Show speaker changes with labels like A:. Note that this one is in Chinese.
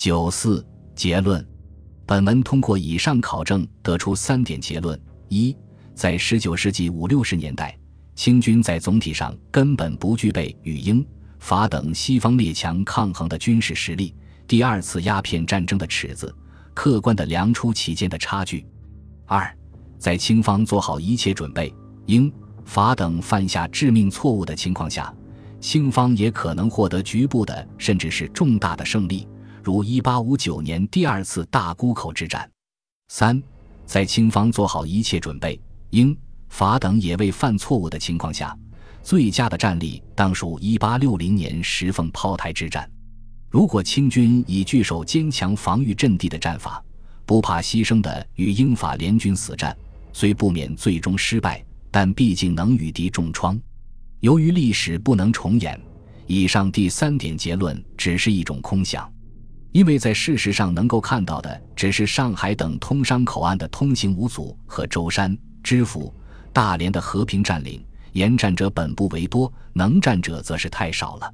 A: 九四结论，本文通过以上考证得出三点结论：一，在十九世纪五六十年代，清军在总体上根本不具备与英法等西方列强抗衡的军事实力，第二次鸦片战争的尺子客观地量出其间的差距；二，在清方做好一切准备，英法等犯下致命错误的情况下，清方也可能获得局部的甚至是重大的胜利。如1859年第二次大沽口之战。三，在清方做好一切准备，英法等也未犯错误的情况下，最佳的战例当属1860年石凤炮台之战。如果清军以据守坚强防御阵地的战法，不怕牺牲的与英法联军死战，虽不免最终失败，但毕竟能与敌重创。由于历史不能重演，以上第三点结论只是一种空想。因为在事实上能够看到的只是上海等通商口岸的通行无阻和舟山、知府、大连的和平占领，沿战者本部为多，能战者则是太少了。